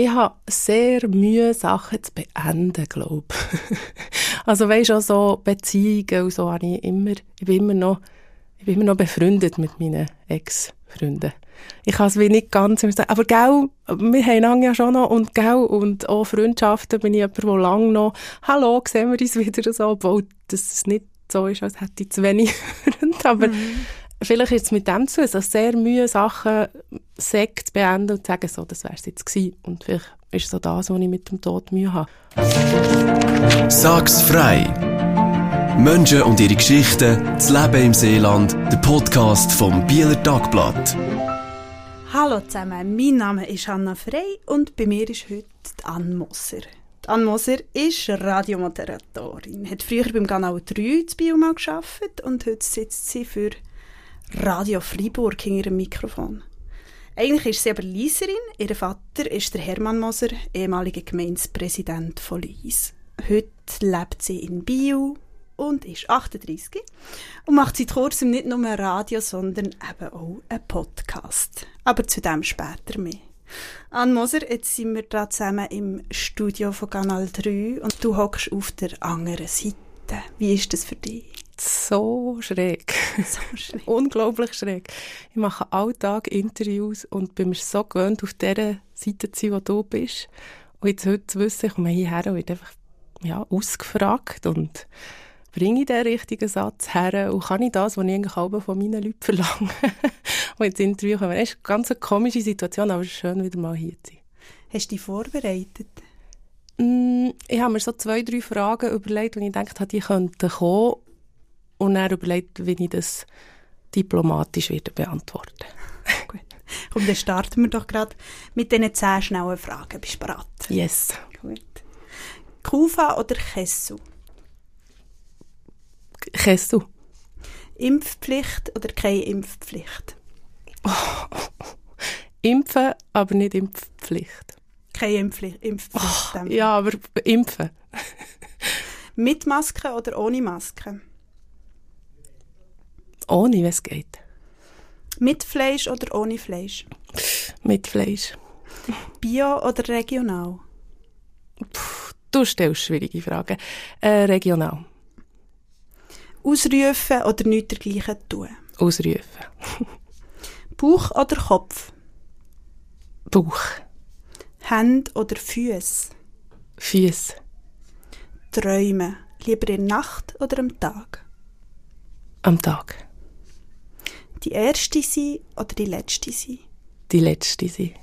Ich habe sehr Mühe, Sachen zu beenden, glaube Also weisst auch so Beziehungen und so habe ich immer, ich bin immer noch, ich bin immer noch befreundet mit meinen Ex-Freunden. Ich kann es nicht ganz sagen, aber gell, wir haben lange ja schon noch und gell, und auch Freundschaften bin ich jemand, der lange noch, hallo, sehen wir uns wieder so, obwohl das nicht so ist, als hätte ich zu wenig Freunde, aber mhm. Vielleicht ist es mit dem zu, also sehr Mühe, Sachen Sekt zu beenden und zu sagen, so, das wäre es jetzt gewesen. Und vielleicht ist so das, was ich mit dem Tod Mühe habe. Sag's frei! Menschen und ihre Geschichten, das Leben im Seeland, der Podcast vom Bieler Tagblatt. Hallo zusammen, mein Name ist Hanna Frey und bei mir ist heute Anne Moser. Anne Moser ist Radiomoderatorin, hat früher beim Kanal 3 zu Bio mal gearbeitet und heute sitzt sie für Radio Freiburg in ihrem Mikrofon. Eigentlich ist sie aber Lieserin. Ihr Vater ist der Hermann Moser, ehemaliger Gemeindepräsident von Lies. Heute lebt sie in Bio und ist 38 und macht seit kurzem nicht nur Radio, sondern eben auch einen Podcast. Aber zu dem später mehr. Anne Moser, jetzt sind wir da zusammen im Studio von Kanal 3 und du hockst auf der anderen Seite. Wie ist das für dich? So schräg. So schräg. Unglaublich schräg. Ich mache alltag Interviews und bin mir so gewöhnt, auf dieser Seite zu sein, wo du bist. Und jetzt heute zu wissen, ich komme hierher und werde einfach ja, ausgefragt und bringe ich den richtigen Satz her und kann ich das, was ich eigentlich auch von meinen Leuten verlange, und ins Interview kommen. Es ist eine ganz komische Situation, aber es ist schön, wieder mal hier zu sein. Hast du dich vorbereitet? Mm, ich habe mir so zwei, drei Fragen überlegt, und ich gedacht habe, die könnten kommen und dann überlegt, wie ich das diplomatisch wieder beantworten Gut. Komm, dann starten wir doch gerade mit diesen zehn schnellen Fragen. Bist du bereit? Yes. Gut. Kufa oder Kessu? Kessu. Impfpflicht oder keine Impfpflicht? Oh. Impfen, aber nicht Impfpflicht. Keine Impfpflicht. Impfpflicht oh, ja, aber impfen. Mit Maske oder ohne Maske? Ohne, es geht. Mit Fleisch oder ohne Fleisch? Mit Fleisch. Bio oder regional? Puh, du stellst schwierige Fragen. Äh, regional. Ausrufen oder nichts dergleichen tun? Ausrufen. Bauch oder Kopf? Bauch. Hände oder Füße? Füße. Träumen. Lieber in der Nacht oder am Tag? Am Tag die erste sein oder die letzte sein? Die letzte sein.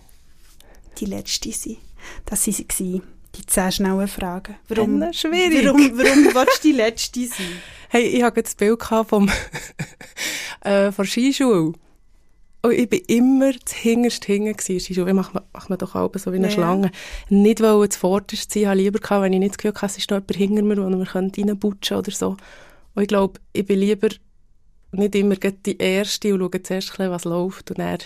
Die letzte sein. Das waren sie, die zehn schnellen Fragen. Warum, äh, schwierig. Warum, warum willst du die letzte sein? Hey, ich hatte das Bild vom, äh, von Skischule. Und ich war immer das hinterste hinten. Skischule macht man, macht man doch auch so wie eine ja. Schlange. Nicht wollen das vorderste sein, habe lieber gehabt, wenn ich nicht das Gefühl hatte, es ist noch jemand hinter mir, wo man reinputschen oder so. Und ich glaube, ich bin lieber nicht immer die Erste und schaue zuerst, bisschen, was läuft und dann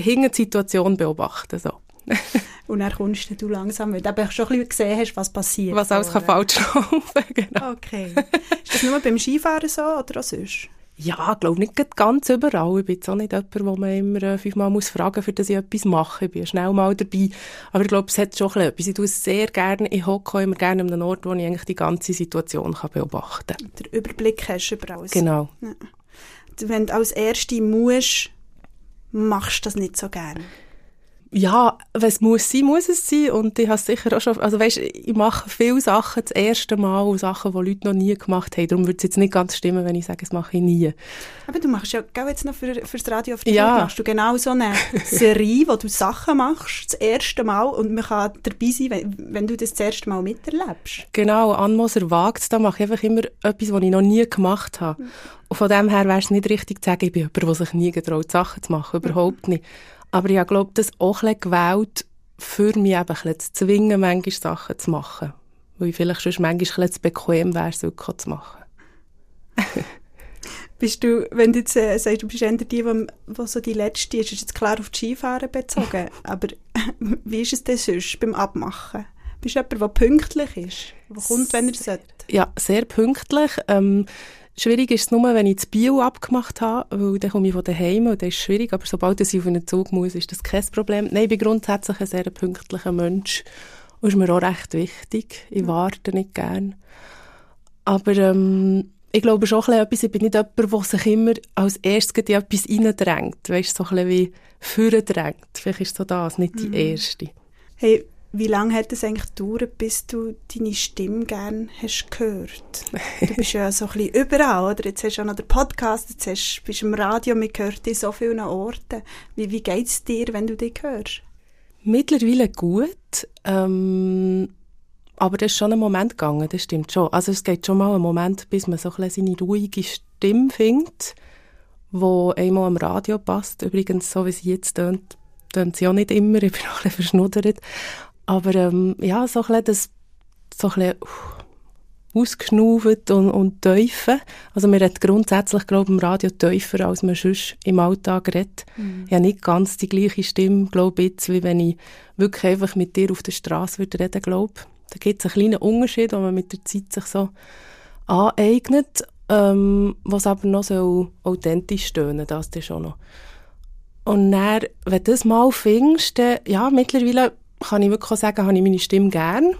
hinter die Situation beobachten. So. und dann kommst du langsam, weil du schon ein bisschen gesehen hast, was passiert. Was alles kann falsch laufen genau. Okay. Ist das nur beim Skifahren so oder auch sonst? Ja, ich glaube nicht ganz überall. Ich bin jetzt auch nicht jemand, wo man immer äh, fünfmal muss fragen muss, für dass ich etwas mache. Ich bin schnell mal dabei. Aber ich glaube, es hat schon etwas. Ich tue es sehr gerne. Ich hocke immer gerne an einem Ort, wo ich eigentlich die ganze Situation kann beobachten kann. Der Überblick hast du über alles. Genau. Ja. Wenn du als Erste musst, machst du das nicht so gerne ja, wenn es muss sein, muss es sein. Und ich habe sicher auch schon, also weißt, ich mache viele Sachen das erste Mal und Sachen, die Leute noch nie gemacht haben. Darum würde es jetzt nicht ganz stimmen, wenn ich sage, das mache ich nie. Aber du machst ja, gell, jetzt noch für, für das Radio auf die ja. machst du genau so eine Serie, wo du Sachen machst, das erste Mal und man kann dabei sein, wenn, wenn du das das erste Mal miterlebst. Genau, Anmoser wagt da mache ich einfach immer etwas, was ich noch nie gemacht habe. Mhm. Und von dem her wäre es nicht richtig zu sagen, ich bin jemand, der sich nie getraut, Sachen zu machen. Überhaupt nicht. Aber ich glaube, das auch ein gewählt, für mich eben ein zu zwingen, manchmal Sachen zu machen. Weil ich vielleicht schon manchmal ein zu bequem wäre, es wirklich zu machen. bist du, wenn du jetzt äh, sagst, du bist eher die, die, die so die Letzte ist, ist jetzt klar auf die Skifahren bezogen, aber wie ist es denn sonst beim Abmachen? Bist du jemand, der pünktlich ist? Der kommt, wenn er sollte? Ja, sehr pünktlich. Ähm, Schwierig ist es nur, wenn ich das Bio abgemacht habe, weil dann komme ich von daheim und das ist schwierig. Aber sobald ich auf einen Zug muss, ist das kein Problem. Nein, ich bin grundsätzlich ein sehr pünktlicher Mensch. Und ist mir auch recht wichtig. Ich warte nicht gern. Aber ähm, ich glaube schon ein etwas, ich bin nicht jemand, der sich immer als erstes in etwas reindrängt. Weißt du, so ein bisschen wie führen drängt. Vielleicht ist so das, nicht die mhm. erste. Hey, wie lange hat es eigentlich gedauert, bis du deine Stimme gerne hast gehört? Du bist ja so ein bisschen überall, oder? Jetzt hast du auch noch den Podcast, jetzt hast, bist du im Radio, man hört dich so vielen Orten. Wie, wie geht es dir, wenn du dich hörst? Mittlerweile gut, ähm, aber das ist schon ein Moment gegangen, das stimmt schon. Also es geht schon mal einen Moment, bis man so ein seine ruhige Stimme findet, wo einmal am Radio passt. Übrigens, so wie sie jetzt tönt, tönt sie auch nicht immer, ich bin bisschen verschnuddert. Aber ähm, ja, so ein bisschen das, so ein bisschen uh, ausgeschnauft und, und tiefer. Also man redet grundsätzlich, glaube ich, im Radio tiefer, als man sonst im Alltag redet. Mhm. Ich habe nicht ganz die gleiche Stimme, glaube ich, jetzt, wie wenn ich wirklich einfach mit dir auf der Straße würde reden, glaube Da gibt es einen kleinen Unterschied, den man mit der Zeit sich so aneignet, ähm, was aber noch so authentisch tönen, das ist schon noch. Und dann, wenn du das mal findest, dann, ja, mittlerweile kann ich wirklich sagen, habe ich meine Stimme gern.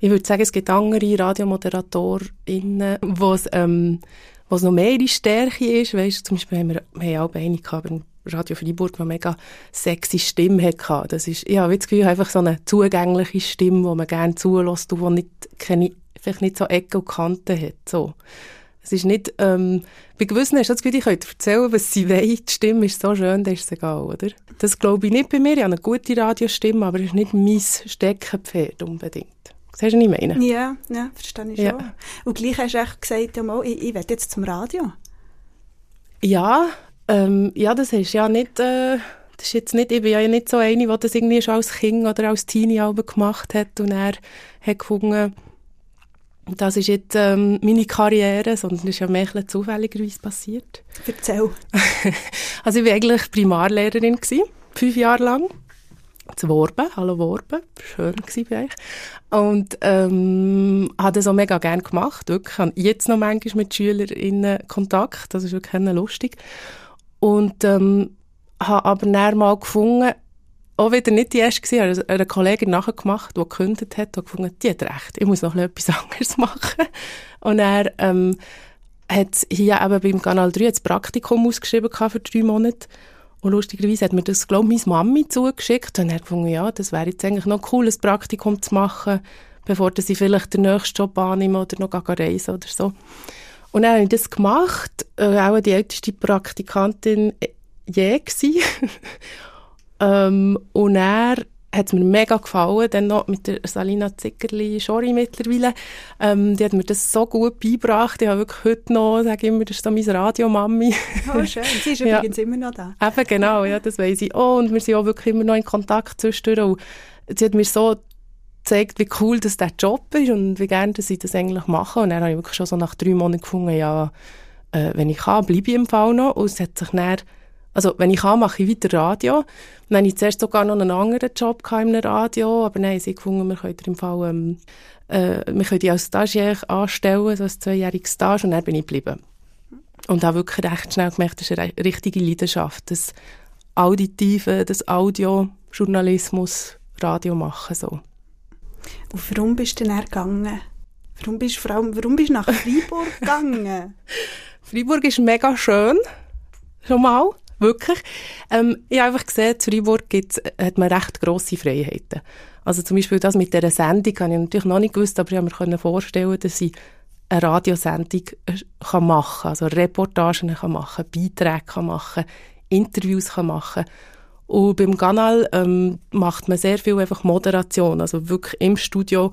Ich würde sagen, es gibt andere RadiomoderatorInnen, wo es, ähm, wo es noch mehr ihre Stärke ist. Weißt, zum Beispiel haben wir, wir haben auch eine gehabt, Radio Freiburg, die mega sexy Stimme hatte. Das ist, ich habe das Gefühl, einfach so eine zugängliche Stimme, die man gerne zulässt und die nicht, keine, vielleicht nicht so Ecken und Kanten hat. So. Es ist nicht, ähm, bei gewissen hast du das Gefühl, ich könnte erzählen, was sie wollen. Die Stimme ist so schön, das ist es egal, oder? Das glaube ich nicht bei mir. Ich habe eine gute Radiostimme, aber es ist nicht mein Steckenpferd unbedingt. Siehst du, was ich meine? Ja, ja, verstehe ich ja. schon. Und gleich hast du echt gesagt, ja, ich, ich will jetzt zum Radio. Ja, ähm, ja, das ist ja nicht... Äh, das ist jetzt nicht, ich bin ja nicht so eine, die das irgendwie schon als Kind oder als Teenie gemacht hat und er hat gefunden, das ist jetzt ähm, meine Karriere, sondern ist ja mehr zufälligerweise passiert. Erzähl. also ich war eigentlich Primarlehrerin, gewesen, fünf Jahre lang. Zu Worben, hallo Worben, schön war bei euch. Und ähm, habe das auch mega gerne gemacht, wirklich. Ich habe jetzt noch manchmal mit SchülerInnen Kontakt, das ist wirklich lustig. Und ähm, habe aber dann mal gefunden, auch wieder nicht die erste gewesen, also eine Kollegin nachher gemacht, die gekündigt hat, und gefunden, die hat recht, ich muss noch etwas anderes machen. Und er ähm, hat hier eben beim Kanal 3 das Praktikum ausgeschrieben für drei Monate. Und lustigerweise hat mir das, glaube ich, meine Mami zugeschickt. Und er hat gefunden, ja, das wäre jetzt eigentlich noch cool, ein Praktikum zu machen, bevor sie vielleicht den nächsten Job annehmen oder noch reisen oder so. Und dann habe ich das gemacht, äh, auch die älteste Praktikantin je gewesen. Ähm, und er hat es mir mega gefallen, dann noch mit der Salina Zickerli, Schori mittlerweile. Ähm, die hat mir das so gut beigebracht. Ich habe wirklich heute noch, sage immer, das ist so meine Radiomami. Oh, schön. Sie ist ja. übrigens immer noch da. Eben, genau, ja, das weiss ich. Oh, und wir sind auch wirklich immer noch in Kontakt zwischendurch. Und sie hat mir so gezeigt, wie cool das der Job ist und wie gerne dass ich das eigentlich mache. Und dann habe ich wirklich schon so nach drei Monaten gefunden, ja, äh, wenn ich kann, bleibe ich im Fall noch. Und es hat sich dann also, wenn ich kann, mache ich weiter Radio. Dann hatte ich zuerst sogar noch einen anderen Job einem Radio, aber nein, sie gefunden, wir können im Fall, ähm, äh, wir können die als Stagiaire anstellen, so als zweijähriges Stage, und dann bin ich geblieben. Und habe wirklich recht schnell gemerkt, das ist eine richtige Leidenschaft, das Auditive, das Audio, Journalismus, Radio machen, so. Und warum bist du denn gegangen? Warum bist, vor allem, warum bist du nach Freiburg gegangen? Freiburg ist mega schön, schon mal. Wirklich. Ähm, ich habe einfach gesehen, in Freiburg gibt's, hat man recht grosse Freiheiten. Also zum Beispiel das mit dieser Sendung habe ich natürlich noch nicht gewusst, aber ich konnte mir vorstellen, dass ich eine Radiosendung äh, kann machen also Reportagen kann machen Beiträge kann machen Interviews kann machen und beim Kanal ähm, macht man sehr viel einfach Moderation, also wirklich im Studio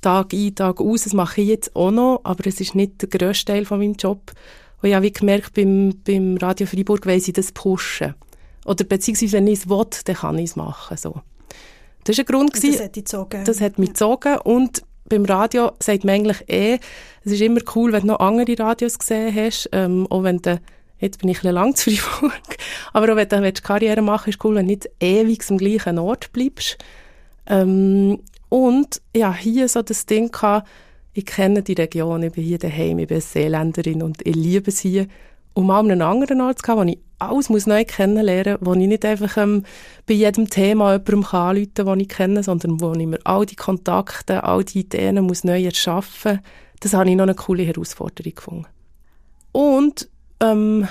Tag ein, Tag aus, das mache ich jetzt auch noch, aber es ist nicht der grösste Teil von meinem Job. Und ich habe gemerkt, beim, beim Radio Freiburg weiss ich das pushen. Oder beziehungsweise, wenn ich es will, dann kann ich es machen. So. Das war ein Grund. Und das hat dich gezogen. Das hat mich ja. gezogen. Und beim Radio sagt man eigentlich eh, es ist immer cool, wenn du noch andere Radios gesehen hast, ähm, auch wenn du, jetzt bin ich ein bisschen lang zu Freiburg, aber auch wenn du Karriere machen willst, ist cool, wenn du nicht ewig am gleichen Ort bleibst. Ähm, und ja, hier so das Ding gehabt, ich kenne die Region, ich bin hier daheim, ich bin Seeländerin und ich liebe es hier. Um mal einen anderen Ort zu gehen, wo ich alles muss neu kennenlernen muss, wo ich nicht einfach ähm, bei jedem Thema jemandem kann anrufen kann, den ich kenne, sondern wo ich mir all die Kontakte, all die Ideen muss neu erschaffen muss. Das habe ich noch eine coole Herausforderung gefunden. Und ähm,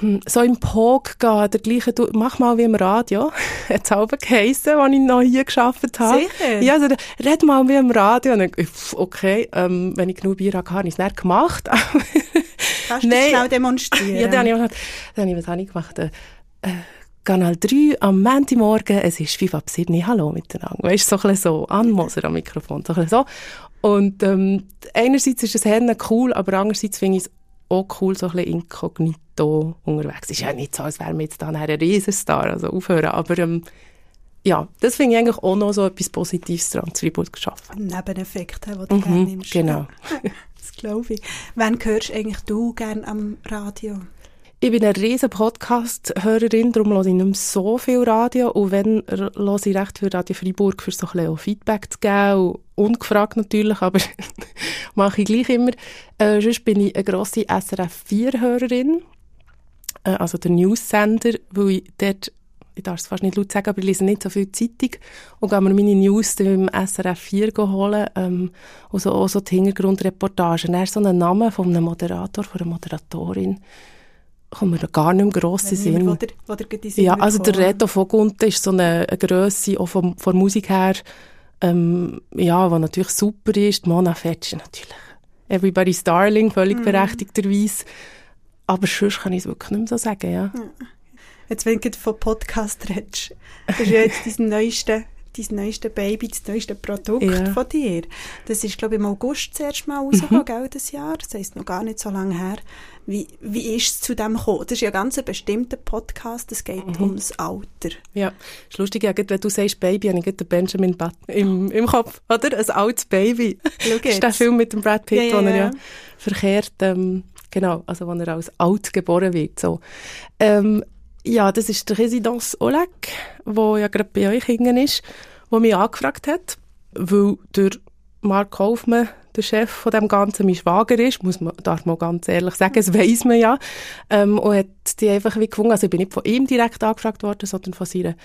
hm, so im Pog gehen, der gleiche, mach mal wie im Radio, hat es halb geheissen, als ich noch hier gearbeitet habe. Sicher? Ja, also, red mal wie im Radio. Und ich, okay, ähm, wenn ich genug Bier habe, habe ich es nicht gemacht. Kannst du schnell demonstrieren? Ja, dann habe ich, dann habe ich was habe ich gemacht? Äh, Kanal 3 am Montagmorgen, es ist 5 ab 7, hallo miteinander. Weißt du, so ein bisschen so, Ann Moser am Mikrofon, so ein bisschen so. Und ähm, einerseits ist es cool, aber andererseits finde ich es auch cool, so ein bisschen inkognito unterwegs. Ist ja nicht so, als wären wir jetzt dann ein Riesenstar, also aufhören, aber ähm, ja, das finde ich eigentlich auch noch so etwas Positives daran, zu Freiburg geschaffen. Ein Nebeneffekt, den du Mhm, gerne nimmst. genau. das glaube ich. Wann hörst eigentlich du gerne am Radio? Ich bin eine riesen Podcast-Hörerin, darum höre ich nicht mehr so viel Radio. Und wenn, höre ich recht viel Radio Freiburg, für so ein bisschen Feedback zu geben. Ungefragt natürlich, aber mache ich gleich immer. Äh, sonst bin ich eine grosse SRF-4-Hörerin. Äh, also der News-Sender, weil ich dort, ich darf es fast nicht laut sagen, aber ich lese nicht so viel Zeitung und gehe mir meine News im SRF 4 holen ähm, und so, auch so die Hintergrundreportagen. Er ist so ein Name von einem Moderator, von einer Moderatorin, kommt mir gar nicht mehr gross in den Wenn Sinn. wo der, wo der Ja, also der. Reto von Gunten ist so eine, eine Grösse, auch von der Musik her, ähm, ja, was natürlich super ist. Die Mona Fetsch natürlich. Everybody's Darling, völlig berechtigterweise. Aber sonst kann ich es wirklich nicht mehr so sagen, ja. Jetzt, wenn du von Podcast redest, das ist ja jetzt dein neueste, dein neueste Baby, das neueste Produkt Ja. Mhm. von dir. Das ist, glaube ich, im August zuerst mal rausgekommen, gell, das Jahr. Das heisst noch gar nicht so lange her. Wie, wie ist es zu dem gekommen? Das ist ja ganz ein bestimmter Podcast, es geht Mhm. ums Alter. Ja, ist lustig, ja, gerade wenn du sagst Baby, habe ich den Benjamin Button im, im Kopf, oder? Ein altes Baby. Schau Das ist der jetzt. Film mit dem Brad Pitt, Ja, er ja. ja verkehrt, ähm, genau, also wo er als alt geboren wird, so. Ähm, ja, das ist der Residence Oleg, wo ja gerade bei euch hinten ist, wo mich angefragt hat, weil der Mark Kaufmann, der Chef von dem Ganzen, mein Schwager ist, muss man, darf man ganz ehrlich sagen, das weiss man ja, ähm, und hat die einfach wie gewungen, also ich bin nicht von ihm direkt angefragt worden, sondern von seiner,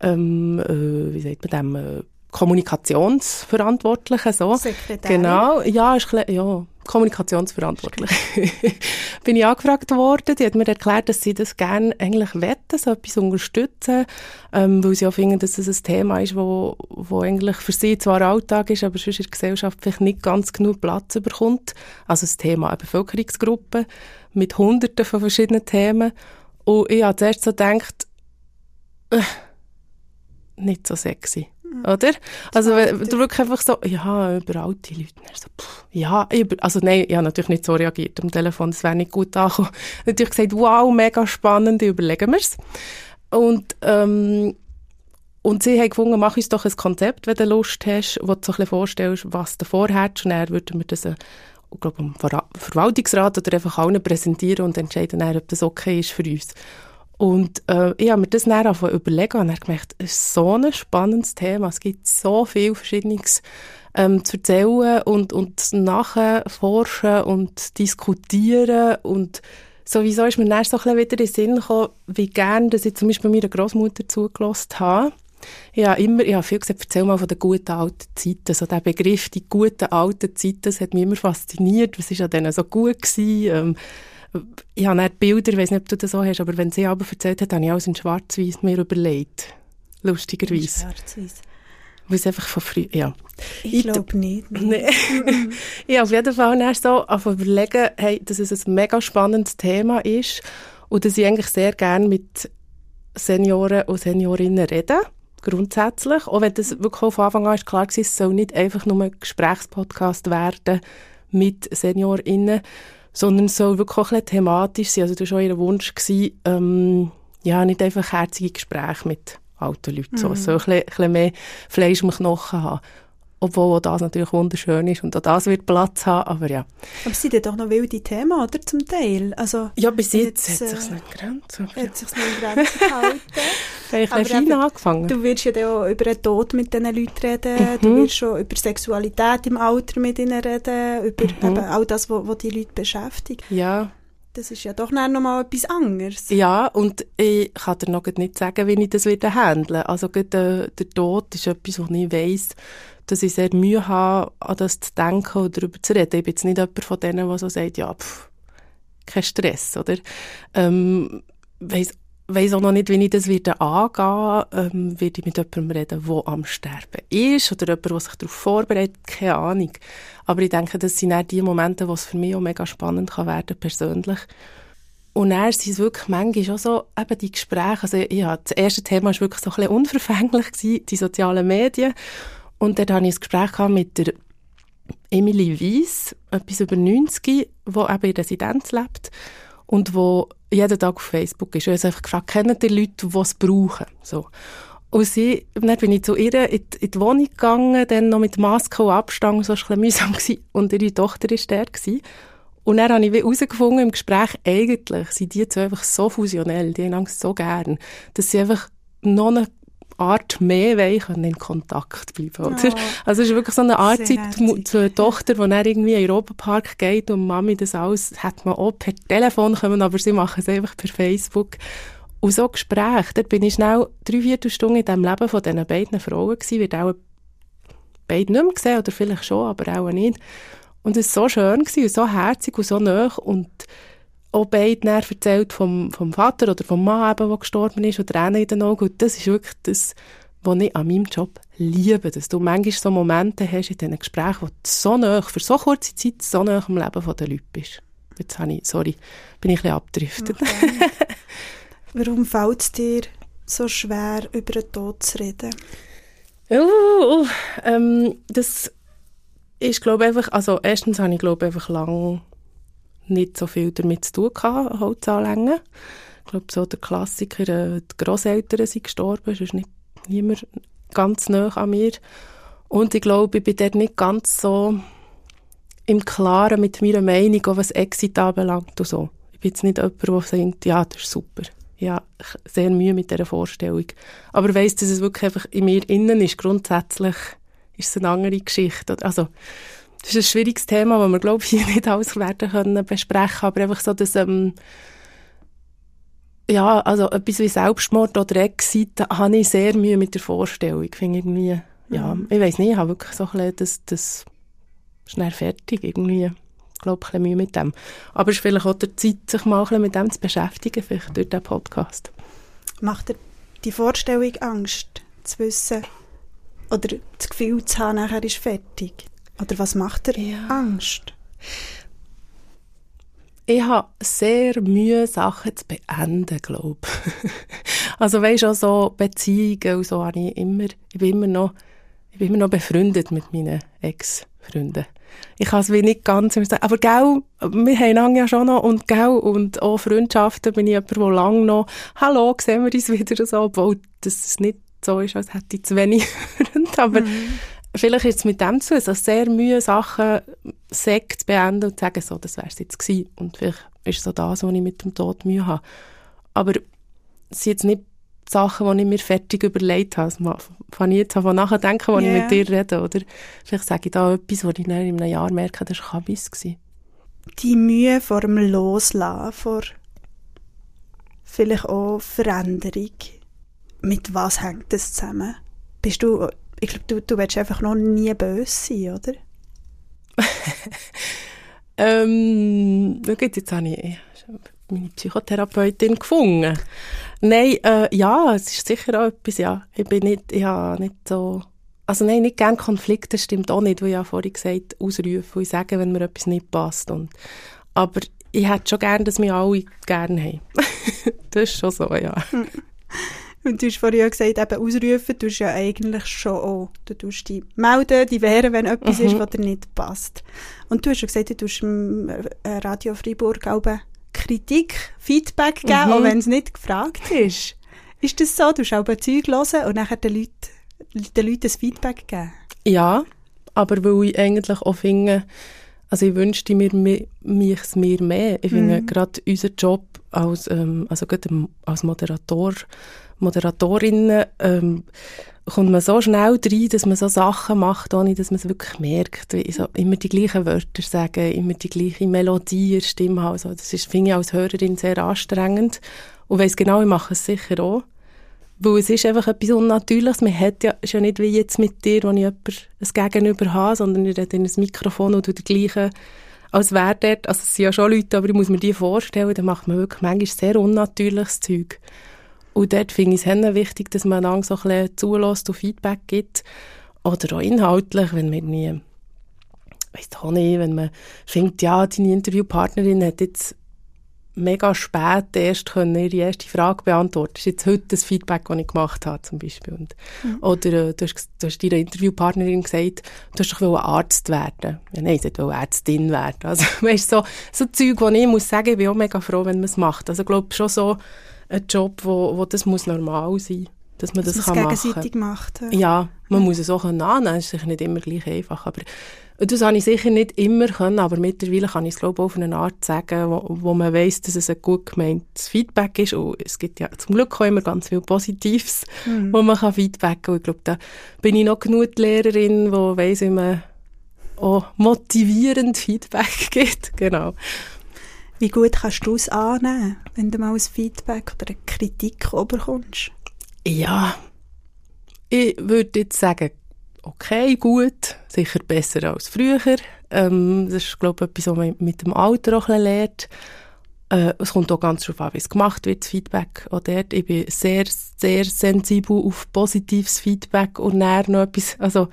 ähm, äh, wie sagt man dem, äh, Kommunikationsverantwortlichen, so. Sekretärin. Genau, ja, ist ja, kommunikationsverantwortlich. bin ich angefragt worden, die hat mir erklärt, dass sie das gerne eigentlich wetten, so etwas unterstützen, ähm, weil sie auch finden, dass es ein Thema ist, wo, wo eigentlich für sie zwar Alltag ist, aber sonst in der Gesellschaft vielleicht nicht ganz genug Platz bekommt. Also das Thema eine Bevölkerungsgruppe mit hunderten von verschiedenen Themen. Und ich habe zuerst so gedacht, äh, nicht so sexy. Oder? Also, wenn du wirklich einfach so, ja, über alte Leute. So, pff, ja, über, also nein, ich habe natürlich nicht so reagiert am Telefon, das wäre nicht gut angekommen. Natürlich gesagt, wow, mega spannend, überlegen wir's. Und, ähm, und sie haben gefunden, mach uns doch ein Konzept, wenn du Lust hast, wo du so ein bisschen vorstellst, was du vorhast. Und dann würden wir das, äh, ich glaube, am Ver Verwaltungsrat oder einfach allen präsentieren und entscheiden dann, ob das okay ist für uns. Und äh, ich habe mir das dann angefangen überlegen und habe gemerkt, es ist so ein spannendes Thema. Es gibt so viel Verschiedenes ähm, zu erzählen und, und nachforschen und diskutieren. Und sowieso ist mir dann so ein wieder in den Sinn gekommen, wie gerne dass ich zum Beispiel meiner Großmutter zugelassen habe. Ich habe immer, ich habe viel gesagt, erzähl mal von den guten alten Zeiten. So der Begriff, die guten alten Zeiten, das hat mich immer fasziniert. Was war an denen so gut gewesen? Ähm, ich habe nicht Bilder, ich weiß nicht, ob du das so hast, aber wenn sie aber erzählt hat, habe ich alles in schwarz-weiß mir überlegt. Lustigerweise. Schwarz-Weiß. Weil es einfach von früh, ja. Ich Ich- glaube nicht. Nee. ich habe auf jeden Fall dann so überlegen, hey, dass es ein mega spannendes Thema ist und dass ich eigentlich sehr gerne mit Senioren und Seniorinnen rede, grundsätzlich. Auch wenn das wirklich von Anfang an ist klar war, es soll nicht einfach nur ein Gesprächspodcast werden mit SeniorInnen, sondern es soll wirklich auch ein thematisch sein. Also das war auch ihr Wunsch, gewesen, ähm, ja, nicht einfach herzige Gespräche mit alten Leuten. So. Es soll ein bisschen, ein bisschen mehr Fleisch im Knochen haben. Obwohl auch das natürlich wunderschön ist und auch das wird Platz haben, aber ja. Aber es sind ja doch noch wilde Themen, oder, zum Teil? Also, ja, bis jetzt, jetzt hat es äh, sich nicht gegrenzt. hat sich nicht in Grenzen gehalten. Da habe ich eben, angefangen. Du wirst ja auch über den Tod mit diesen Leuten reden, Mhm. du wirst schon über Sexualität im Alter mit ihnen reden, über Mhm. eben all das, was die Leute beschäftigt. ja, Das ist ja doch noch mal etwas anderes. Ja, und ich kann dir noch nicht sagen, wie ich das wieder handeln Also gerade, äh, der Tod ist etwas, wo ich weiss, dass ich sehr Mühe habe, an das zu denken oder darüber zu reden. Ich bin jetzt nicht jemand von denen, der so sagt, ja, pff, kein Stress, oder? Ähm, weiss, weiss auch noch nicht, wie ich das wieder angehen ähm, Werde ich mit jemandem reden, der am Sterben ist oder jemand, der sich darauf vorbereitet, keine Ahnung. Aber ich denke, das sind auch die Momente, wo es für mich auch mega spannend kann werden, persönlich. Und dann sind es wirklich manchmal auch so, eben die Gespräche, also ja, das erste Thema war wirklich so ein bisschen unverfänglich, gewesen, die sozialen Medien. Und dort hatte ich ein Gespräch mit der Emily Weiss, etwas über 90, die eben in Residenz lebt und wo jeden Tag auf Facebook ist. Und ich habe einfach gefragt, kennen die Leute, die es brauchen? So. Und sie, dann bin ich zu ihr in die, in die Wohnung gegangen, dann noch mit Maske und Abstand, so war es ein mühsam. Gewesen. Und ihre Tochter war dort. Gewesen. Und dann habe ich herausgefunden im Gespräch, eigentlich sind die zwei einfach so fusionell, die haben Angst so gern, dass sie einfach noch eine Art mehr wollen, können in Kontakt bleiben. Oder? Oh. Also es ist wirklich so eine Art Zeit zu einer Tochter, die dann irgendwie in den Europapark geht und Mami das alles, hat man auch per Telefon kommen, aber sie machen es einfach per Facebook. Und so Gespräche, dort bin ich schnell drei, vier Stunden in dem Leben von diesen beiden Frauen gewesen, wird auch beide nicht mehr gesehen, oder vielleicht schon, aber auch nicht. Und es war so schön gewesen, und so herzig und so nah und auch beide dann erzählt vom, vom Vater oder vom Mann, eben, der gestorben ist, oder Tränen in den Augen. Und das ist wirklich das, was ich an meinem Job liebe, dass du manchmal so Momente hast in diesen Gesprächen, wo du so nah, für so kurze Zeit so nah am Leben der Leute bist. Jetzt habe ich, sorry, bin ich ein bisschen abgedriftet. Warum fällt es dir so schwer, über den Tod zu reden? Uh, ähm, das ist, glaube ich, einfach, also erstens habe ich, glaube ich, einfach lange nicht so viel damit zu tun gehabt, Holz anlängen. Ich glaube, so der Klassiker, äh, die Grosseltern sind gestorben, es ist nicht niemand ganz nah an mir. Und ich glaube, ich bin dort nicht ganz so im Klaren mit meiner Meinung, was Exit anbelangt und so. Ich bin jetzt nicht jemand, der sagt, ja, das ist super. Ja, ich sehr Mühe mit dieser Vorstellung. Aber weiss, dass es wirklich einfach in mir innen ist. Grundsätzlich ist es eine andere Geschichte. Also, das ist ein schwieriges Thema, das wir, glaube ich, hier nicht alles werden können besprechen. Aber einfach so, dass, ähm, ja, also etwas wie Selbstmord oder Exit, da habe ich sehr Mühe mit der Vorstellung. Ich finde irgendwie, ja, ich weiss nicht, ich habe wirklich so ein bisschen das, das schnell fertig irgendwie. Ich glaube, ein bisschen Mühe mit dem. Aber es ist vielleicht auch der Zeit, sich mal ein bisschen mit dem zu beschäftigen, vielleicht durch diesen Podcast. Macht dir die Vorstellung Angst, zu wissen oder das Gefühl zu haben, nachher ist fertig? Oder was macht dir Ja. Angst? Ich habe sehr Mühe, Sachen zu beenden, glaube Also weisst auch so Beziehungen und so habe ich immer, ich bin immer noch, ich bin immer noch befreundet mit meinen Ex-Freunden. Ich kann es wie nicht ganz sagen, aber gell, wir haben lange ja schon noch und gell, und auch Freundschaften bin ich jemand, der lange noch, hallo, sehen wir uns wieder so, obwohl das nicht so ist, als hätte ich zu wenig Freunde, aber vielleicht ist es mit dem zu, also sehr Mühe, Sachen Sekt zu beenden und zu sagen, so, das wäre es jetzt gewesen. Und vielleicht ist so das, was ich mit dem Tod Mühe habe. Aber es sind jetzt nicht Sachen, die ich mir fertig überlegt habe. Also, fange ich jetzt an nachdenken, als Ja. ich mit dir rede, oder? Vielleicht sage ich da etwas, wo ich dann in einem Jahr merke, das war Kabis. gewesen. Die Mühe vor dem Loslassen, vor vielleicht auch Veränderung. Mit was hängt das zusammen? Bist du, ich glaube, du, du willst einfach noch nie böse sein, oder? Ähm, schau, jetzt habe ich meine Psychotherapeutin gefunden. Nein, äh, ja, es ist sicher auch etwas, ja. Ich bin nicht, ich habe nicht so, also nein, nicht gerne Konflikte, stimmt auch nicht, weil ich ja vorhin gesagt ausrufen und sagen, wenn mir etwas nicht passt. Und, aber ich hätte schon gerne, dass wir alle gerne haben. das ist schon so, ja. Und du hast vorhin ja gesagt, eben ausrufen, du ja eigentlich schon auch. Du tust die melden, die wehren, wenn etwas Mhm. ist, was dir nicht passt. Und du hast ja gesagt, du tust im äh, Radio Freiburg auch Kritik, Feedback geben, Mhm. auch wenn es nicht gefragt ist. Ist das so? Du hast auch Zeug hören und nachher den Leuten, den Leuten ein Feedback geben? Ja, aber weil ich eigentlich auch finde, also ich wünschte mir mich mir mehr. Ich finde mhm. gerade unser Job als, ähm, also gerade als Moderator, Moderatorinnen, ähm, kommt man so schnell rein, dass man so Sachen macht, ohne dass man es wirklich merkt. Wie so immer die gleichen Wörter sagen, immer die gleiche Melodie in Stimme. Also das ist, finde ich, als Hörerin sehr anstrengend. Und weiss genau, ich mache es sicher auch. Weil es ist einfach etwas Unnatürliches. Man hat ja, ist ja nicht wie jetzt mit dir, wo ich jemand ein Gegenüber habe, sondern ich rede in ein Mikrofon und du die gleichen als wäre dort, also es sind ja schon Leute, aber ich muss mir die vorstellen, dann macht man wirklich manchmal sehr unnatürliches Zeug. Und dort finde ich es wichtig, dass man dann so ein bisschen zulässt und Feedback gibt. Oder auch inhaltlich, wenn man nie, weiss auch nicht, wenn man findet, ja, deine Interviewpartnerin hat jetzt mega spät erst können ihre erste Frage beantworten. Das ist jetzt heute das Feedback, das ich gemacht habe, zum Beispiel. Und, mhm. Oder äh, du, hast, du hast deiner Interviewpartnerin gesagt, du hast doch Arzt werden. Ja, nein, sie wollte Ärztin werden. Also, weißt, so, so Zeug, wo ich muss sagen, ich bin auch mega froh, wenn man es macht. Also, ich glaube schon so ein Job, wo, wo das muss normal sein dass man dass das, das kann gegenseitig macht. Ja, ja man ja. muss es auch annehmen, es ist sicher nicht immer gleich einfach, aber das habe ich sicher nicht immer können, aber mittlerweile kann ich es glaube ich auf eine Art sagen, wo, wo man weiß, dass es ein gut gemeintes Feedback ist und es gibt ja zum Glück auch immer ganz viel Positives, mhm. wo man kann feedbacken kann. Und ich glaube, da bin ich noch genug die Lehrerin, die weiss, wie man auch motivierend Feedback gibt. Genau. Wie gut kannst du es annehmen, wenn du mal ein Feedback oder eine Kritik bekommst? Ja, ich würde jetzt sagen, okay, gut, sicher besser als früher. Ähm, das ist, glaube ich, etwas, was man mit dem Alter auch ein lernt. Äh, es kommt auch ganz darauf an, wie es gemacht wird, das Feedback. Auch dort, ich bin sehr, sehr sensibel auf positives Feedback und näher noch etwas, also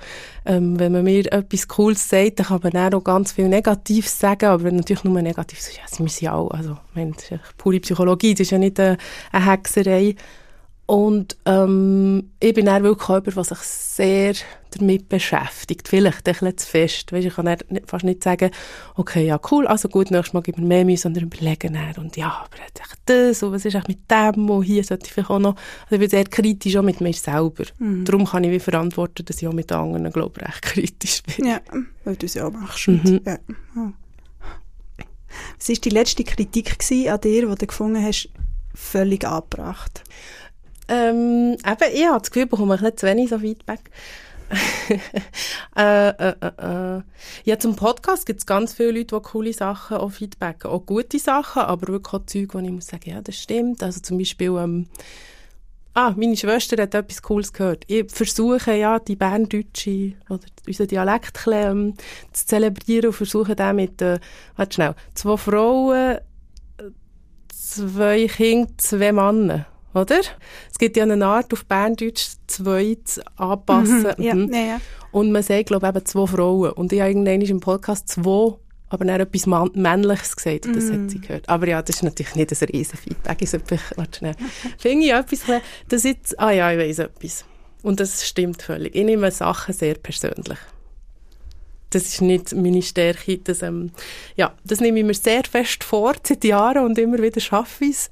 ähm, wenn man mir etwas Cooles sagt, dann kann man dann auch ganz viel Negatives sagen, aber natürlich nur Negatives, ja, das müssen ja auch, also ich meine, das ist pure Psychologie, das ist ja nicht eine, eine Hexerei. Und ähm, ich bin dann wirklich jemand, der sich sehr damit beschäftigt. Vielleicht ein bisschen zu fest. Weißt, ich kann nicht, fast nicht sagen, okay, ja cool, also gut, nächstes Mal geben wir mehr Mühe, sondern überlegen dann, und ja, aber das und was ist eigentlich mit dem und hier sollte ich vielleicht auch noch, also ich bin sehr kritisch auch mit mir selber. Mhm. Darum kann ich wie verantworten, dass ich auch mit anderen, glaube ich, recht kritisch bin. Ja, weil du es ja auch machst. Mhm. Ja. Oh. Was war die letzte Kritik an dir, die du gefunden hast, völlig angebracht? Ähm, eben, ich habe das Gefühl, ich bekomme ein bisschen zu wenig so Feedback. äh, äh, äh, äh. Ja, zum Podcast gibt es ganz viele Leute, die coole Sachen auch feedbacken. Auch gute Sachen, aber wirklich auch Zeug, wo ich muss sagen, ja, das stimmt. Also zum Beispiel, ähm, ah, meine Schwester hat etwas Cooles gehört. Ich versuche ja, die Berndeutsche oder unseren Dialekt ähm, zu zelebrieren und versuche den mit, äh, warte schnell, zwei Frauen, zwei Kinder, zwei Männer oder? Es gibt ja eine Art, auf Berndeutsch zwei zu anpassen. Mhm, ja, mhm. ja, ja. Und man sagt, glaube ich, eben zwei Frauen. Und ich habe irgendwann im Podcast zwei, aber dann etwas Männliches gesagt. Und das mhm. hat sie gehört. Aber ja, das ist natürlich nicht ein riesen Feedback. Ich sollte, schnell. Finde ich etwas, das jetzt, ah ja, ich weiß etwas. Und das stimmt völlig. Ich nehme Sachen sehr persönlich. Das ist nicht meine Stärke. Das, ähm, ja, das nehme ich mir sehr fest vor, seit Jahren, und immer wieder schaffe ich es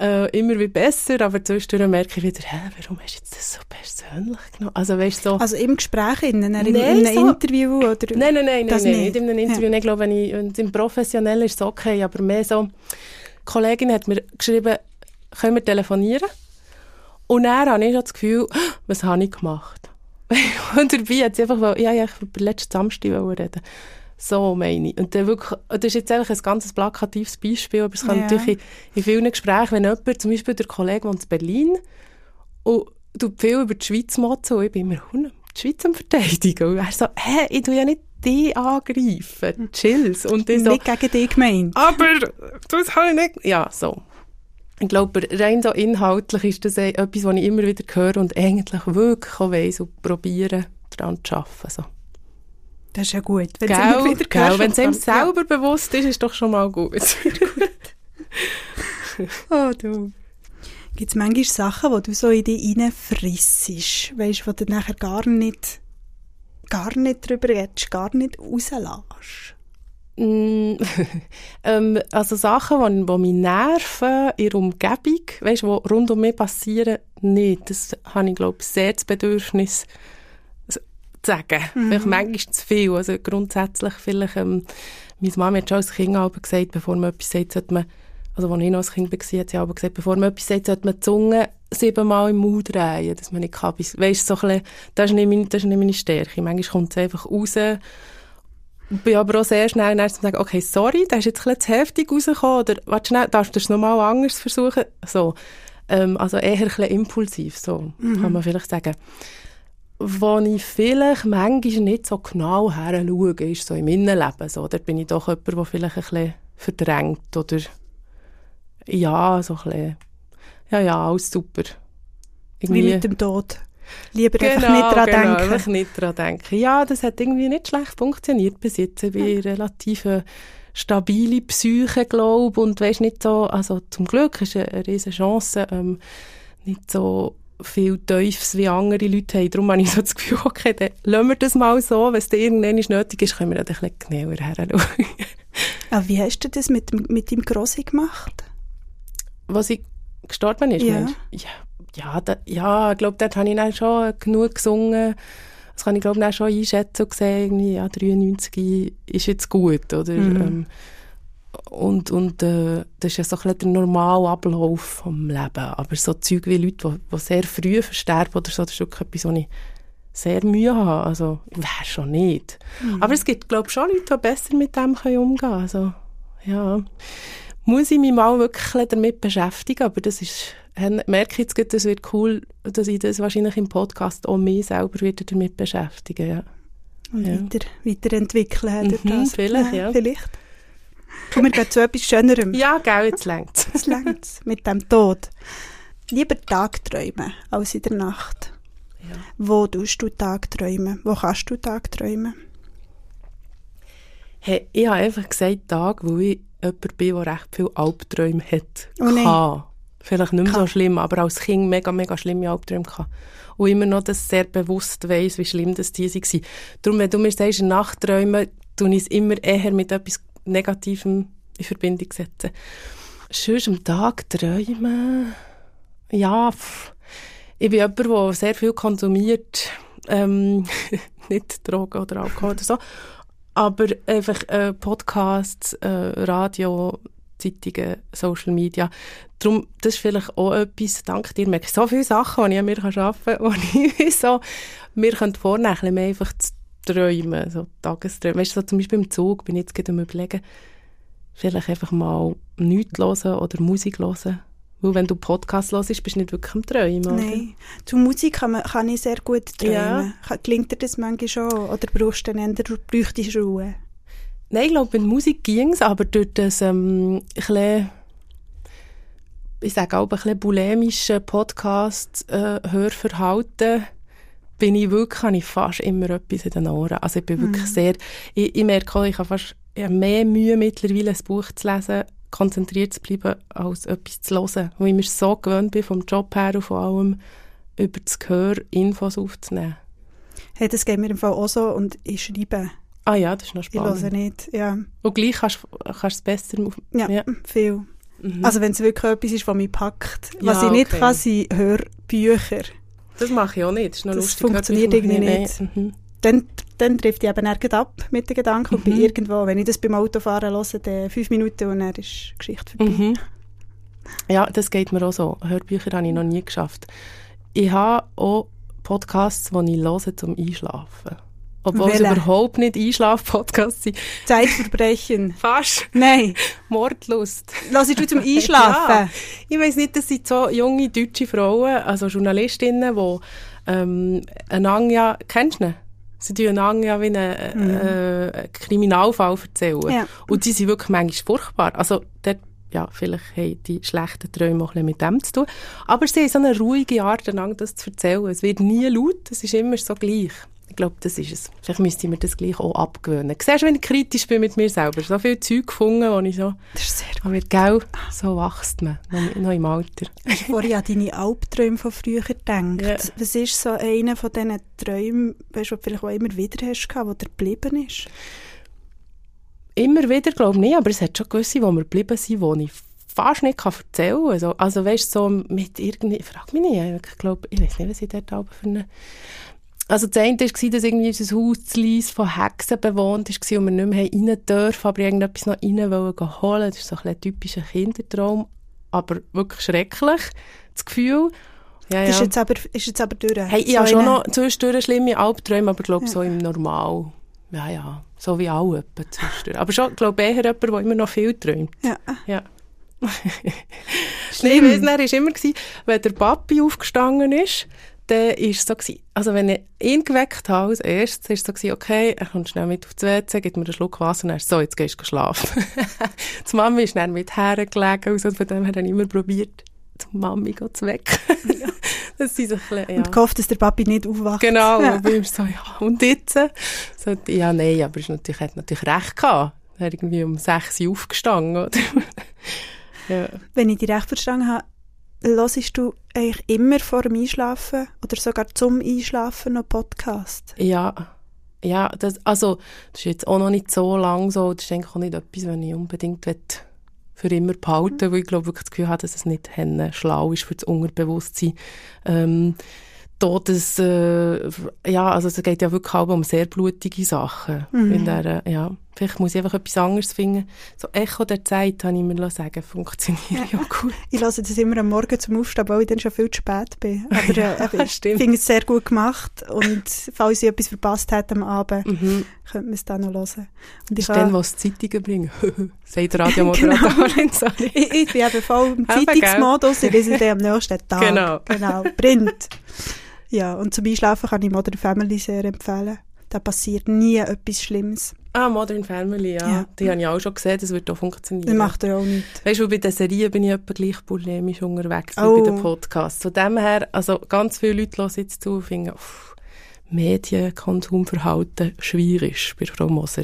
äh, immer wie besser, aber zwischendurch merke ich wieder, hä, warum hast du jetzt das so persönlich genommen? Also, weißt, so, also im Gespräch, in, in, in einem so, Interview? Oder nein, nein, nein, nein, nicht. nicht in einem Interview. Ja. Ich glaube, wenn ich, wenn im Professionellen ist es okay, aber mehr so, die Kollegin hat mir geschrieben, können wir telefonieren? Und dann habe ich das Gefühl, was habe ich gemacht? Und dabei hat sie einfach, ja, ja, ich über letzten Samstag reden so meine ich. Und dann wirklich, das ist jetzt einfach ein ganz plakatives Beispiel, aber es kann ja. natürlich in, in, vielen Gesprächen, wenn jemand, zum Beispiel der Kollege wohnt in Berlin und du viel über die Schweiz motzen und ich bin immer die Schweiz am verteidigen. Und er so, hä, ich tue ja nicht die angreifen, chills. Und ich so, nicht gegen dich gemeint. Aber das habe ich nicht... Ja, so. Ich glaube, rein so inhaltlich ist das etwas, was ich immer wieder höre und eigentlich wirklich auch weiss und probiere, daran zu arbeiten. So. Das ist ja gut. Wenn es einem selber ja. bewusst ist, ist doch schon mal gut. Sehr gut. oh du. Gibt es manchmal Sachen, die du so in dich reinfrissest, weißt du, wo du nachher gar nicht, gar nicht drüber redest, gar nicht rauslässt? Mm, ähm, also Sachen, die, mich nerven in der Umgebung, weißt, die rund um mich passieren, nicht. Das habe ich, glaube ich, sehr das Bedürfnis, sagen. Mhm. Vielleicht manchmal zu viel. Also grundsätzlich vielleicht, ähm, meine Mama hat schon als Kind aber gesagt, bevor man etwas sagt, sollte man, also als ich noch als Kind war, hat sie aber gesagt, bevor man etwas sagt, sollte man die Zunge siebenmal im Mund drehen, dass man nicht kann. Weißt, so ein bisschen, das ist nicht meine, das ist nicht meine Stärke. Manchmal kommt es einfach raus. Ich bin aber auch sehr schnell zu sagen, okay, sorry, das ist jetzt ein bisschen zu heftig rausgekommen, oder warte schnell, darfst du es nochmal anders versuchen? So. Ähm, also eher ein bisschen impulsiv, so mhm. kann man vielleicht sagen. Wo ich vielleicht manchmal nicht so genau her schaue, ist so im Innenleben. So. Da bin ich doch jemand, der vielleicht ein bisschen verdrängt oder ja, so ein bisschen, ja, ja, alles super. Irgendwie, Wie mit dem Tod. Lieber genau, einfach nicht dran genau, denken. Einfach nicht dran denken. Ja, das hat irgendwie nicht schlecht funktioniert bis jetzt. Ich bin ja. relativ stabile Psyche, glaube und weißt nicht so, also zum Glück ist eine, eine riesige Chance, ähm, nicht so viel Teufels wie andere Leute haben. Darum habe ich so das Gefühl, okay, dann lassen wir das mal so, wenn es irgendwann nötig ist, können wir dann ein bisschen genauer hinschauen. Aber ah, wie hast du das mit, mit deinem Grossi gemacht? Was ich gestorben ist, ja. Ja, ja, da, ja, ich glaube, dort habe ich dann schon genug gesungen, das kann ich glaube ich schon einschätzen und sehen, irgendwie, ja, 93 ist jetzt gut, oder? Mhm. Ähm, und und äh, das ist ja so ein der normale Ablauf vom Leben. Aber so Zeug wie Leute, die, sehr früh versterben oder so, das ist wirklich etwas, was ich sehr Mühe habe. Also, wäre schon nicht. Mhm. Aber es gibt, glaube ich, schon Leute, die besser mit dem können umgehen können. Also, ja. Muss ich mich mal wirklich damit beschäftigen, aber das ist merke jetzt gerade, es wird cool, dass ich das wahrscheinlich im Podcast auch mich selber wieder damit beschäftigen ja. Und ja. weiter, weiterentwickeln mhm, das. Vielleicht, ja. Vielleicht. Kommen wir zu etwas Schönerem. Ja, gell, jetzt längt es. längt mit dem Tod. Lieber Tagträumen als in der Nacht. Ja. Wo tust du Tagträumen? Wo kannst du Tagträumen? Hey, ich habe einfach gesagt Tag, wo ich jemand bin, der recht viele Albträume hat. Oh nein. Vielleicht nicht mehr so schlimm, aber als Kind mega, mega schlimme Albträume gehabt. Und immer noch das sehr bewusst weiss, wie schlimm das die waren. Darum, wenn du mir sagst, Nachträume, tue ich es immer eher mit etwas Negativem in Verbindung setzen. Sonst am Tag träumen, ja, pff. ich bin jemand, der sehr viel konsumiert, ähm, nicht Drogen oder Alkohol oder so, aber einfach äh, Podcasts, äh, Radio, Zeitungen, Social Media. Darum, das ist vielleicht auch etwas, dank dir merke ich so viele Sachen, die ich an mir arbeiten kann, die ich so, mir vornehmen, mehr einfach zu träumen, so Tagesträume. Weißt du, so zum Beispiel im Zug bin ich jetzt gerade am überlegen, vielleicht einfach mal nichts hören oder Musik hören. Weil wenn du Podcast hörst, bist du nicht wirklich am Träumen, oder? Nein. Zu Musik kann, man, kann ich sehr gut träumen. Ja. Gelingt dir das manchmal schon? Oder brauchst du dann eher, bräuchtest Ruhe? Nein, ich glaube, mit Musik ging es, aber durch das ähm, ein ich sage auch ein bisschen bulimische Podcast-Hörverhalten, äh, bin ich wirklich, habe ich fast immer etwas in den Ohren. Also ich bin mhm. wirklich sehr, ich, ich merke auch, ich habe fast ich habe mehr Mühe mittlerweile, ein Buch zu lesen, konzentriert zu bleiben, als etwas zu hören. Weil ich mir so gewöhnt bin, vom Job her und vor allem über das Gehör Infos aufzunehmen. Hey, das geht mir im Fall auch so und ich schreibe Ah ja, das ist noch spannend. Ich höre nicht, ja. Und gleich kannst du es besser... Ja, ja. viel. Mhm. Also wenn es wirklich etwas ist, was mich packt. Was ja, ich nicht okay. kann, sind Hörbücher. Das mache ich auch nicht. Das, ist noch das lustig. funktioniert irgendwie nicht. nicht. Mhm. Dann, dann trifft ich eben nirgends ab mit den Gedanken mhm. und bin irgendwo, wenn ich das beim Autofahren höre, dann fünf Minuten und dann ist die Geschichte vorbei. Mhm. Ja, das geht mir auch so. Hörbücher habe ich noch nie geschafft. Ich habe auch Podcasts, die ich höre zum Einschlafen. Obwohl es überhaupt nicht Einschlaf-Podcasts sind. Zeitverbrechen. Fast. Nein. Mordlust. Lass ich du zum Einschlafen? ja. Ich weiss nicht, das sind so junge deutsche Frauen, also Journalistinnen, die ähm, einander ja, kennst du ihn? Sie tun einander ja wie einen mhm. äh, Kriminalfall erzählen. Ja. Und die sind wirklich manchmal furchtbar. Also dort ja, vielleicht haben die schlechten Träume auch ein mit dem zu tun. Aber sie haben so eine ruhige Art, einander das zu erzählen. Es wird nie laut, es ist immer so gleich. Ich glaube, das ist es. Vielleicht müsste ich mir das gleich auch abgewöhnen. Siehst du, wenn ich kritisch bin mit mir selber? So viel Zeug gefunden, wo ich so... Das ist sehr gut. Aber gell, so wächst man, noch, noch im Alter. Hast du vorhin an deine Albträume von früher gedacht? Ja. Was ist so einer von diesen Träumen, weißt du, vielleicht auch immer wieder hast, der dir geblieben ist? Immer wieder, glaube ich nicht, aber es hat schon gewisse, die mir geblieben sind, die ich fast nicht kann erzählen kann. Also, also weißt du, so mit irgendwie, frag mich nicht, ich glaube, ich weiß nicht, was ich dort für eine also das eine war, dass irgendwie unser Haus zu Lies von Hexen bewohnt war und wir nicht mehr rein dürfen, aber irgendetwas noch rein wollen holen. Das ist so ein typischer Kindertraum, aber wirklich schrecklich, das Gefühl. Ja, ja. Ist, jetzt aber, ist jetzt aber durch? Hey, ich so habe schon noch zwischendurch schlimme Albträume, aber ich glaube ja. so im Normal. Ja, ja, so wie alle zwischendurch. Aber schon, glaube ich, eher jemand, der immer noch viel träumt. Ja. ja. Schlimm. Ich weiss, war immer, wenn der Papi aufgestanden ist, dann war es so, gewesen. also wenn ich ihn geweckt habe als erstes, war es so, gewesen, okay, er kommt schnell mit auf die WC, gibt mir einen Schluck Wasser und ist so, jetzt gehst du schlafen. die Mami ist dann mit hergelegen, also von dem her habe ich immer probiert, die Mami zu wecken. das ist ein bisschen, ja. Und gehofft, dass der Papi nicht aufwacht. Genau, ja. und ich so, ja, und jetzt? So, ja, nein, aber er hat natürlich recht gehabt. Er irgendwie um 6 Uhr aufgestanden, oder? ja. Wenn ich dich recht verstanden habe, hörst du eigentlich immer vor dem Einschlafen oder sogar zum Einschlafen noch Podcast? Ja, ja, das, also das ist jetzt auch noch nicht so lang so. Das ist eigentlich auch nicht etwas, was ich unbedingt für immer behalten weil ich glaube wirklich das Gefühl habe, dass es nicht schlau ist für das Unterbewusstsein. Ähm, Todes, äh, ja, also es geht ja wirklich auch um sehr blutige Sachen. Mhm. In der, ja, vielleicht muss ich einfach etwas anderes finden. So Echo der Zeit, habe ich mir sagen, funktioniert ja, ja gut. Ich lasse das immer am Morgen zum Aufstehen, weil ich dann schon viel zu spät bin. Aber äh, ich finde es sehr gut gemacht und falls ich etwas verpasst hätte am Abend, mhm. könnte man es dann noch hören. Und ich ist dann, was Zeitungen bringen, sagt Radiomoderatorin, genau. ich, ich bin eben voll im Zeitungsmodus, ich lese dann am nächsten Tag. Genau. Genau, Print. Ja, und zum Einschlafen kann ich Modern Family sehr empfehlen. Da passiert nie etwas Schlimmes. Ah, Modern Family, ja. ja. Die habe ich auch schon gesehen, das wird auch funktionieren. Das macht er auch nicht. Weißt du, bei den Serien bin ich etwa gleich polemisch unterwegs oh. wie bei den Podcasts. Von dem her, also ganz viele Leute hören jetzt zu und finden, uff, Medienkonsumverhalten schwierig bei Frau Moser.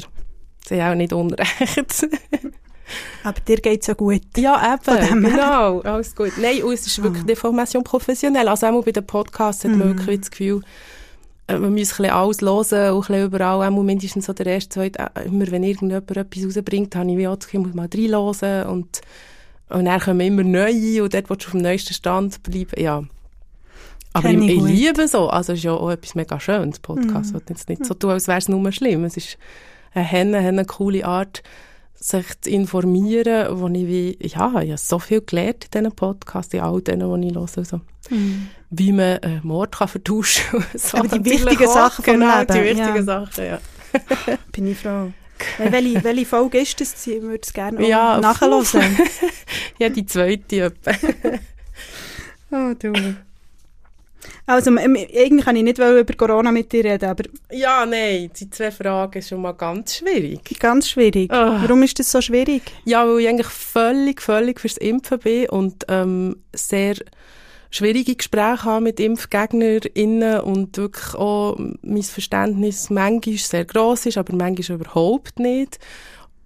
Sie haben auch nicht unrecht. Aber dir geht es ja gut. Ja, eben, genau, alles gut. Nein, es ist wirklich ah. Formation professionell. Also auch bei den Podcasts hat man mhm. wirklich das Gefühl, man muss ein alles hören und ein überall, auch mindestens so der erste, zweite, äh, immer wenn irgendjemand etwas rausbringt, habe ich wie auch das Gefühl, muss mal reinhören und, und dann kommen immer neue und dort willst du auf dem neuesten Stand bleiben, ja. Aber ich, ich, liebe so, also es ist ja auch etwas mega Schönes, Podcast. Mm. jetzt nicht so tun, als wäre es nur schlimm. Es ist eine, eine, eine coole Art, sich zu informieren, wo ich wie, ja, ich habe so viel gelernt in diesen Podcasts, in all denen, die ich höre. Also, mhm. Wie man äh, Mord kann vertauschen kann. so Aber die wichtigen Sachen vom genau, Leben. die wichtigen ja. Sachen, ja. Bin ich froh. welche, welche Folge ist das? Ich würde es gerne ja, nachhören. ja, die zweite. oh, du. Also, irgendwie kann ich nicht über Corona mit dir reden, aber... Ja, nein, die zwei Fragen sind schon mal ganz schwierig. Ganz schwierig? Oh. Warum ist das so schwierig? Ja, weil ich eigentlich völlig, völlig fürs Impfen bin und ähm, sehr schwierige Gespräche habe mit ImpfgegnerInnen und wirklich auch mein Verständnis manchmal sehr gross ist, aber manchmal überhaupt nicht.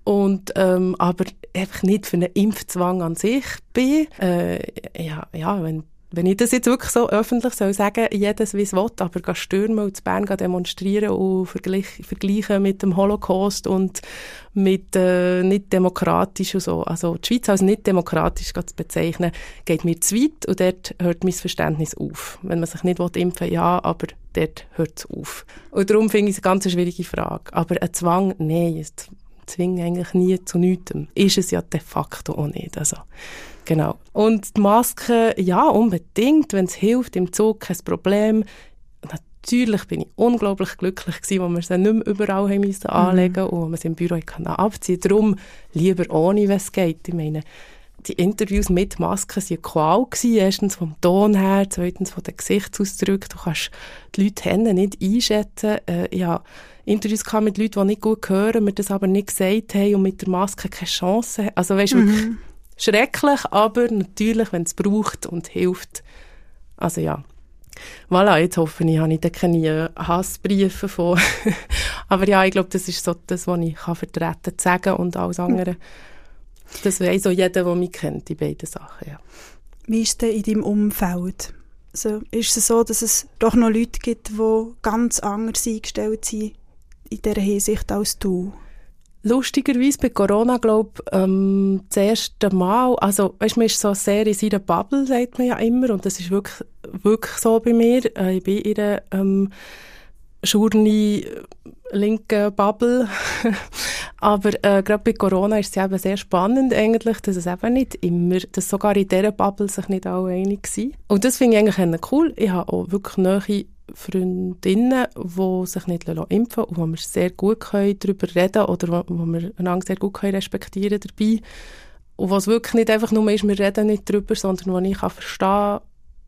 Und, ähm, aber einfach nicht für einen Impfzwang an sich bin. Äh, ja, ja, wenn wenn ich das jetzt wirklich so öffentlich soll sagen, jedes wie es will, aber stürmen und zu Bern demonstrieren und vergleich, vergleichen mit dem Holocaust und mit äh, nicht demokratisch und so. Also die Schweiz als nicht demokratisch zu bezeichnen, geht mir zu weit und dort hört mein Verständnis auf. Wenn man sich nicht impfen will, ja, aber dort hört es auf. Und darum finde ich es eine ganz schwierige Frage. Aber ein Zwang, nein, es zwingt eigentlich nie zu nichts. Ist es ja de facto auch nicht. Also, Genau. Und die Maske, ja, unbedingt, wenn es hilft, im Zug kein Problem. Natürlich bin ich unglaublich glücklich gewesen, wo wir sie nicht mehr überall haben müssen mhm. anlegen und wo man sie im Büro kann abziehen Darum lieber ohne, wenn es geht. Ich meine, die Interviews mit Masken waren Qual. Gewesen. Erstens vom Ton her, zweitens von den Gesichtsausdrücken. Du kannst die Leute nicht einschätzen. Äh, ja, Interviews mit Leuten, die nicht gut hören, mir das aber nicht gesagt haben und mit der Maske keine Chance haben. Also weißt, mhm. wirklich schrecklich, aber natürlich, wenn es braucht und hilft. Also ja. Voilà, jetzt hoffe ich, habe ich da keine Hassbriefe von. aber ja, ich glaube, das ist so das, was ich kann vertreten zu sagen und alles andere. Das weiß auch jeder, der mich kennt, die beiden Sachen, ja. Wie ist es denn in deinem Umfeld? Also, ist es so, dass es doch noch Leute gibt, die ganz anders eingestellt sind in dieser Hinsicht als du? Lustigerweise bei Corona, glaube ich, ähm, das erste Mal, also, weißt, man ist so sehr in seiner Bubble, sagt man ja immer, und das ist wirklich, wirklich so bei mir. Äh, ich bin in einer, ähm, schurni linken Bubble. Aber äh, gerade bei Corona ist es eben sehr spannend eigentlich, dass es eben nicht immer, dass sogar in dieser Bubble sich nicht alle einig sind. Und das finde ich eigentlich cool. Ich habe auch wirklich neue Freundinnen, die sich nicht impfen lassen und wo wir sehr gut können darüber reden oder wo, wo wir einander sehr gut können respektieren dabei. Und was wirklich nicht einfach nur ist, wir reden nicht darüber, sondern wo ich kann verstehen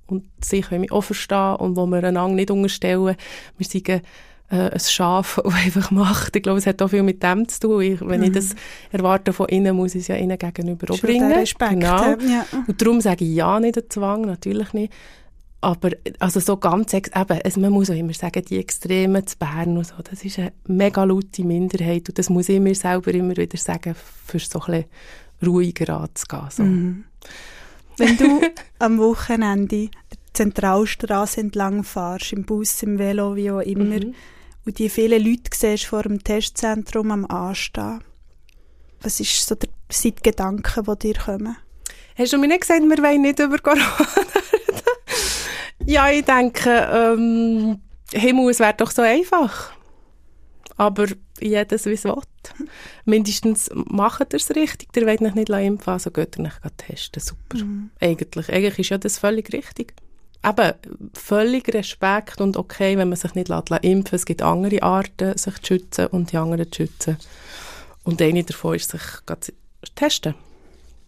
und sie können mich auch verstehen und wo wir einander nicht unterstellen, wir sind äh, ein Schaf, das einfach macht. Ich glaube, es hat auch viel mit dem zu tun. Ich, wenn mhm. ich das erwarte von innen, muss ich es ja ihnen gegenüber auch bringen. Respekt, genau. Ja. Und darum sage ich ja nicht den Zwang, natürlich nicht. Aber also so ganz, eben, also man muss auch immer sagen, die Extremen zu Bern und so, das ist eine mega laute Minderheit und das muss ich mir selber immer wieder sagen, für so ein bisschen ruhiger anzugehen. So. Mhm. Wenn du am Wochenende die Zentralstraße entlang fährst, im Bus, im Velo, wie auch immer, mhm. und die vielen Leute siehst vor dem Testzentrum am Anstehen, was ist so der Gedanken, die dir kommen? Hast du mir nicht gesagt, wir wollen nicht über Corona reden? ja, ich denke, ähm, Himmel, es wäre doch so einfach. Aber jedes wie es will. Mindestens macht ihr es richtig, ihr wollt euch nicht impfen, also geht ihr nicht testen. Super. Mhm. Eigentlich, eigentlich ist ja das völlig richtig. Eben, völlig Respekt und okay, wenn man sich nicht impfen lässt. Es gibt andere Arten, sich zu schützen und die anderen zu schützen. Und eine davon ist, sich zu testen.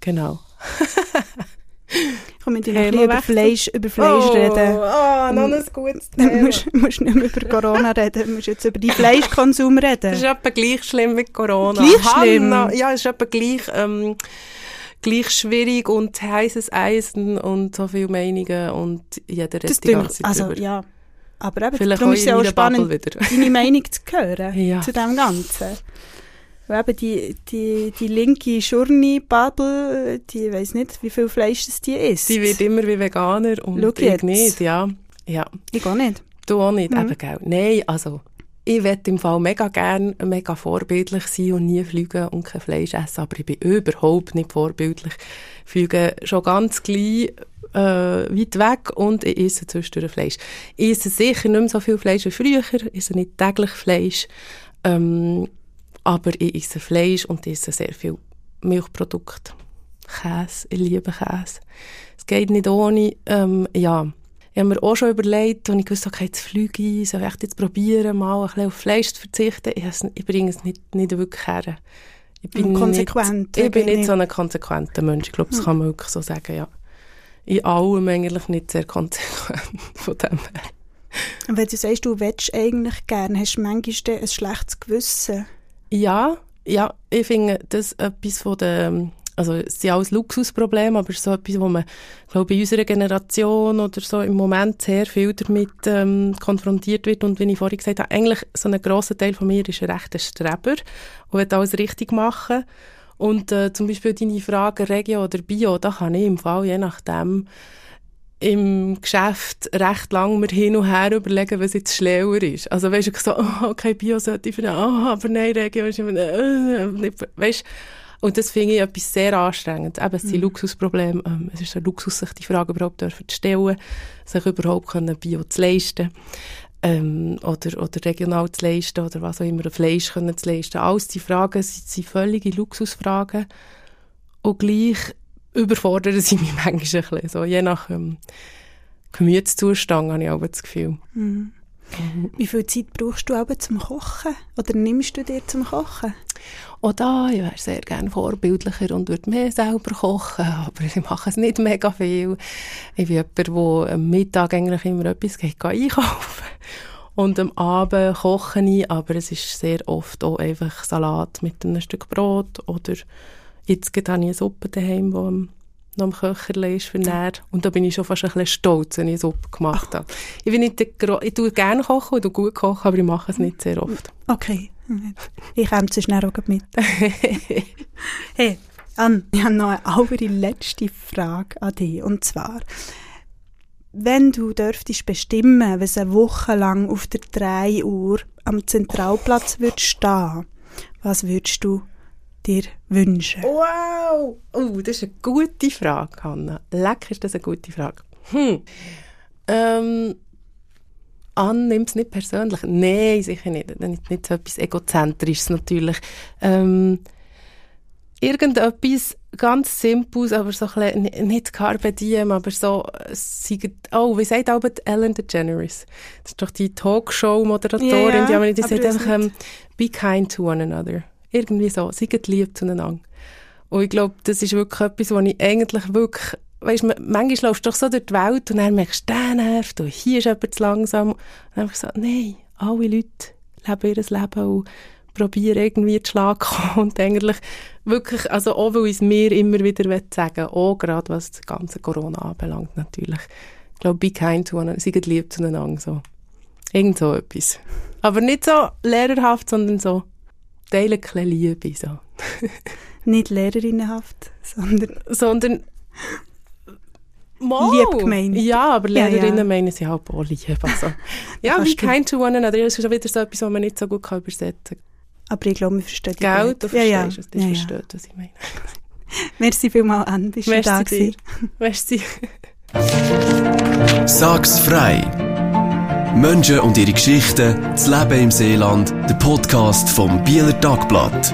Genau. Komm, wir hey, über Fleisch, über Fleisch oh, reden. Ah, oh, noch ein gutes Thema. Du musst, musst nicht mehr über Corona reden, du musst jetzt über deinen Fleischkonsum reden. Das ist etwa gleich schlimm wie Corona. Gleich schlimm? Hanna, ja, es ist etwa gleich, ähm, gleich schwierig und heißes Eisen und so viele Meinungen und jeder redet die ganze Zeit Also, drüber. ja. Aber eben, Vielleicht darum ist es ja auch spannend, deine Meinung zu hören ja. zu dem Ganzen. Weil eben die, die, die linke Schurni-Bubble, die weiß nicht, wie viel Fleisch das die ist. Die wird immer wie Veganer und Schau ich jetzt. nicht, ja. ja. Ich auch nicht. Du auch nicht, Mhm. eben, gell. Nein, also, ich möchte im Fall mega gern mega vorbildlich sein und nie fliegen und kein Fleisch essen, aber ich bin überhaupt nicht vorbildlich. Ich fliege schon ganz gleich äh, weit weg und ich esse zwischendurch Fleisch. Ich esse sicher nicht mehr so viel Fleisch wie früher, ich esse nicht täglich Fleisch, ähm, aber ich esse Fleisch und ich esse sehr viel Milchprodukte. Käse, ich liebe Käse. Es geht nicht ohne, ähm, ja. Ich habe mir auch schon überlegt, und ich wusste, okay, jetzt fliege ich, soll ich jetzt probieren, mal ein bisschen auf Fleisch zu verzichten. Ich, ich bringe es nicht, nicht wirklich her. Ich bin konsequent, Nicht, ich bin nicht ich. so ein konsequenter Mensch. Ich glaube, das kann man wirklich so sagen, ja. In allem eigentlich nicht sehr konsequent von dem her. Und wenn du sagst, du willst eigentlich gerne, hast du manchmal ein schlechtes Gewissen. Ja, ja, ich finde das etwas von der, also es sind alles Luxusprobleme, aber es ist so etwas, wo man, glaube ich, in unserer Generation oder so im Moment sehr viel damit ähm, konfrontiert wird. Und wie ich vorhin gesagt habe, eigentlich so ein grosser Teil von mir ist ein rechter Streber und will alles richtig machen. Und äh, zum Beispiel deine Frage Regio oder Bio, da kann ich im Fall je nachdem im Geschäft recht lang mir hin und her überlegen, was jetzt schlauer ist. Also weisst du, so, oh, okay, Bio sollte ich finden, oh, aber nein, Regio ist immer, äh, weisst und das finde ich etwas sehr anstrengend. Eben, es sind Luxusprobleme. Ähm, es ist ein Luxus, sich die Frage überhaupt dürfen zu stellen, sich überhaupt können Bio zu leisten. Ähm, oder, oder regional zu leisten, oder was auch immer, Fleisch können zu leisten. Alles die Fragen sind, sind völlige Luxusfragen. Und gleich überfordern sie mich manchmal ein bisschen. So, je nach ähm, Gemütszustand habe ich auch das Gefühl. Wie viel Zeit brauchst du aber zum Kochen? Oder nimmst du dir zum Kochen? Auch da, ich wäre sehr gerne vorbildlicher und würde mehr selber kochen, aber ich mache es nicht mega viel. Ich bin jemand, der am Mittag eigentlich immer etwas geht einkaufen und am Abend koche ich, aber es ist sehr oft auch einfach Salat mit einem Stück Brot oder jetzt habe ich eine Suppe daheim, die am- noch am Köcherle ist für näher. Und da bin ich schon fast ein bisschen stolz, wenn ich Suppe gemacht habe. Ich, bin nicht der Gro ich tue gerne kochen und gut kochen, aber ich mache es nicht sehr oft. Okay. Ich komme zu schnell auch mit. hey, Ann, ich habe noch eine allerletzte Frage an dich. Und zwar, wenn du dürftest bestimmen, was eine Woche lang auf der 3 Uhr am Zentralplatz würdest stehen, was würdest du dir wünschen? Wow! Oh, das ist eine gute Frage, Hanna. Leck ist das eine gute Frage. Hm. Ähm, an, nimm es nicht persönlich. Nein, sicher nicht. Nicht, nicht so etwas Egozentrisches natürlich. Ähm, irgendetwas ganz Simples, aber so ein bisschen, nicht Carpe Diem, aber so, oh, wie sagt Albert Ellen DeGeneres? Das ist doch die Talkshow-Moderatorin, ja, die, die sagt einfach, ähm, be kind to one another. Irgendwie so, seid lieb zueinander. Und ich glaube, das ist wirklich etwas, was ich eigentlich wirklich, weißt, manchmal läufst du doch so durch die Welt und dann merkst du, der nervt und hier ist jemand zu langsam. Und dann habe ich gesagt, nein, alle Leute leben ihr Leben und probieren irgendwie zu Schlag kommen und eigentlich wirklich, also auch weil ich es mir immer wieder sagen auch gerade was das ganze Corona anbelangt natürlich. Ich glaube, be kind one, seid lieb zueinander, so. Irgend so etwas. Aber nicht so lehrerhaft, sondern so teilen ein Liebe, so. nicht lehrerinnenhaft, sondern... Sondern Mal. Lieb gemeint. Ja, aber Lehrerinnen ja, ja. meinen sie halt auch lieb. Also, ja, wie kind to one another. Das ist schon wieder so etwas, was man nicht so gut kann übersetzen kann. Aber ich glaube, wir verstehen dich Gell, du verstehst ja, ja. es. Du ja, verstehst, was ich meine. Merci vielmals, Anne. Bist Merci du da. Merci. Sag's frei. Menschen und ihre Geschichten, das Leben im Seeland, der Podcast vom Bieler Tagblatt.